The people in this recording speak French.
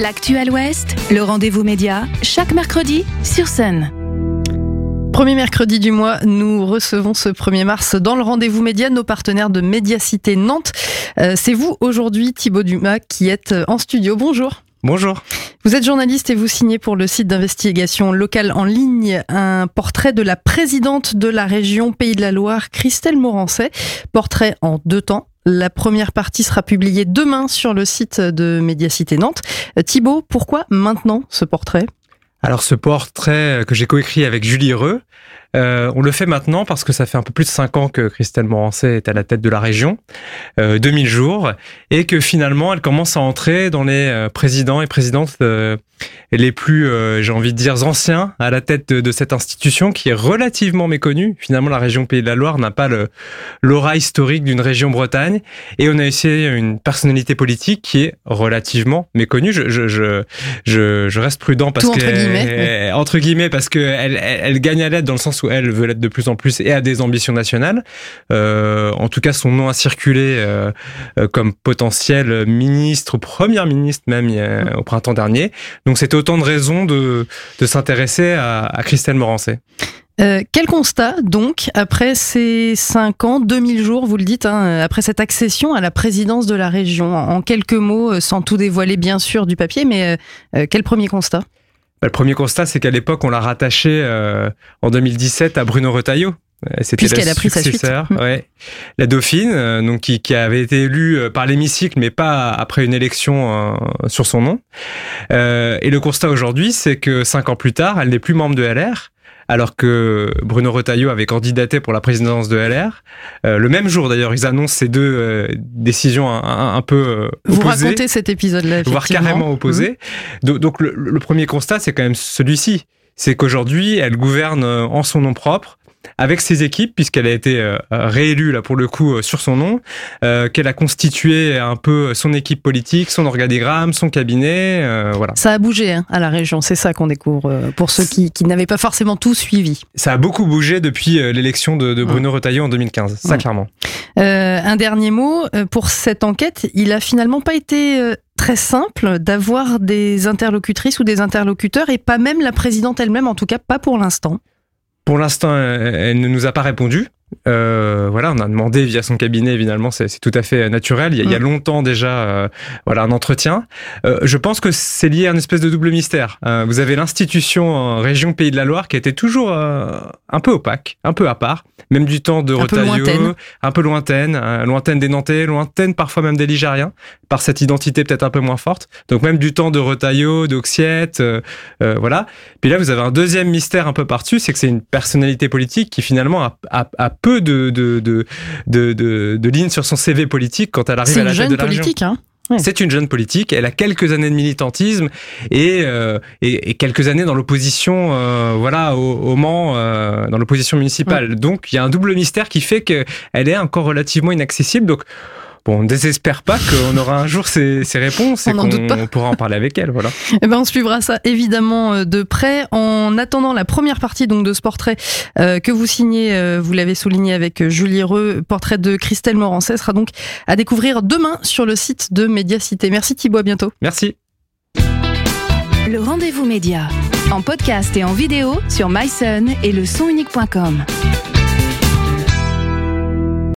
L'actuel Ouest, le rendez-vous média, chaque mercredi sur Sun. Premier mercredi du mois, nous recevons ce 1er mars dans le rendez-vous média nos partenaires de Médiacité Nantes. Euh, C'est vous aujourd'hui, Thibaut Dumas, qui êtes en studio. Bonjour. Bonjour. Vous êtes journaliste et vous signez pour le site d'investigation locale en ligne un portrait de la présidente de la région Pays de la Loire, Christelle Morancet. Portrait en deux temps. La première partie sera publiée demain sur le site de Médiacité Nantes. Euh, Thibaut, pourquoi maintenant ce portrait? Alors ce portrait que j'ai coécrit avec Julie Reux, euh, on le fait maintenant parce que ça fait un peu plus de cinq ans que Christelle Morancet est à la tête de la région, euh, 2000 jours, et que finalement elle commence à entrer dans les euh, présidents et présidentes euh, les plus, euh, j'ai envie de dire, anciens à la tête de, de, cette institution qui est relativement méconnue. Finalement, la région Pays de la Loire n'a pas le l'aura historique d'une région Bretagne, et on a essayé une personnalité politique qui est relativement méconnue. Je, je, je, je, je reste prudent parce Tout que entre guillemets, entre guillemets parce que elle, elle, elle gagne à l'aide dans le sens où elle veut l'être de plus en plus et a des ambitions nationales. Euh, en tout cas, son nom a circulé euh, euh, comme potentiel ministre, première ministre même euh, au printemps dernier. Donc c'était autant de raisons de, de s'intéresser à, à Christelle Morancet. Euh, quel constat donc après ces 5 ans, 2000 jours, vous le dites, hein, après cette accession à la présidence de la région, en quelques mots, sans tout dévoiler bien sûr du papier, mais euh, quel premier constat? Bah, Le premier constat, c'est qu'à l'époque, on l'a rattaché euh, en 2017 à Bruno Retailleau. C'était Puisqu'elle a pris sa suite. Ouais. La Dauphine, euh, donc qui, qui, avait été élue euh, par l'hémicycle, mais pas après une élection euh, sur son nom. Euh, et le constat aujourd'hui, c'est que cinq ans plus tard, elle n'est plus membre de LR alors que Bruno Retailleau avait candidaté pour la présidence de LR. Euh, le même jour d'ailleurs, ils annoncent ces deux euh, décisions un, un, un peu euh, Vous racontez cet épisode-là, voire carrément opposées. Mmh. Donc, donc le, le, premier constat, c'est quand même celui-ci. C'est qu'aujourd'hui, elle gouverne en son nom propre avec ses équipes, puisqu'elle a été euh, réélue là pour le coup euh, sur son nom, euh, qu'elle a constitué un peu son équipe politique, son organigramme, son cabinet, euh, voilà. Ça a bougé hein, à la région, c'est ça qu'on découvre pour ceux qui, qui n'avaient pas forcément tout suivi. Ça a beaucoup bougé depuis l'élection de, de, Bruno ouais. Retailleau en 2015, ça ouais. clairement. un dernier mot pour cette enquête, il a finalement pas été très simple d'avoir des interlocutrices ou des interlocuteurs et pas même la présidente elle-même, en tout cas pas pour l'instant. Pour l'instant, elle ne nous a pas répondu. Euh, voilà, on a demandé via son cabinet, évidemment, c'est tout à fait naturel. Il y a, mmh. il y a longtemps déjà, euh, voilà, un entretien. Euh, je pense que c'est lié à une espèce de double mystère. Euh, vous avez l'institution région Pays de la Loire qui était toujours euh, un peu opaque, un peu à part, même du temps de Retailleau, un peu lointaine, euh, lointaine des Nantais, lointaine parfois même des Ligériens, par cette identité peut-être un peu moins forte. Donc même du temps de Retailleau, d'Oxiette, voilà. Puis là, vous avez un deuxième mystère un peu par-dessus, c'est que c'est une personnalité politique qui finalement a, a, a peu de, de, de, de, de, de lignes sur son CV politique quand elle arrive à la tête de la politique. Hein Ouais. C'est une jeune politique. Elle a quelques années de militantisme et, euh, et, et quelques années dans l'opposition, euh, voilà, au, au Mans, euh, dans l'opposition municipale. Ouais. Donc il y a un double mystère qui fait qu'elle est encore relativement inaccessible. Donc Bon, on ne désespère pas qu'on aura un jour ces, ces réponses et qu'on pourra en parler avec elle. Voilà. Eh ben, on suivra ça évidemment euh, de près. En attendant la première partie donc de ce portrait euh, que vous signez, euh, vous l'avez souligné avec Julie Reux, portrait de Christelle Morancet sera donc à découvrir demain sur le site de Médiacité. Merci Thibaut, à bientôt. Merci. Le rendez-vous média en podcast et en vidéo sur myson et le sonunique.com.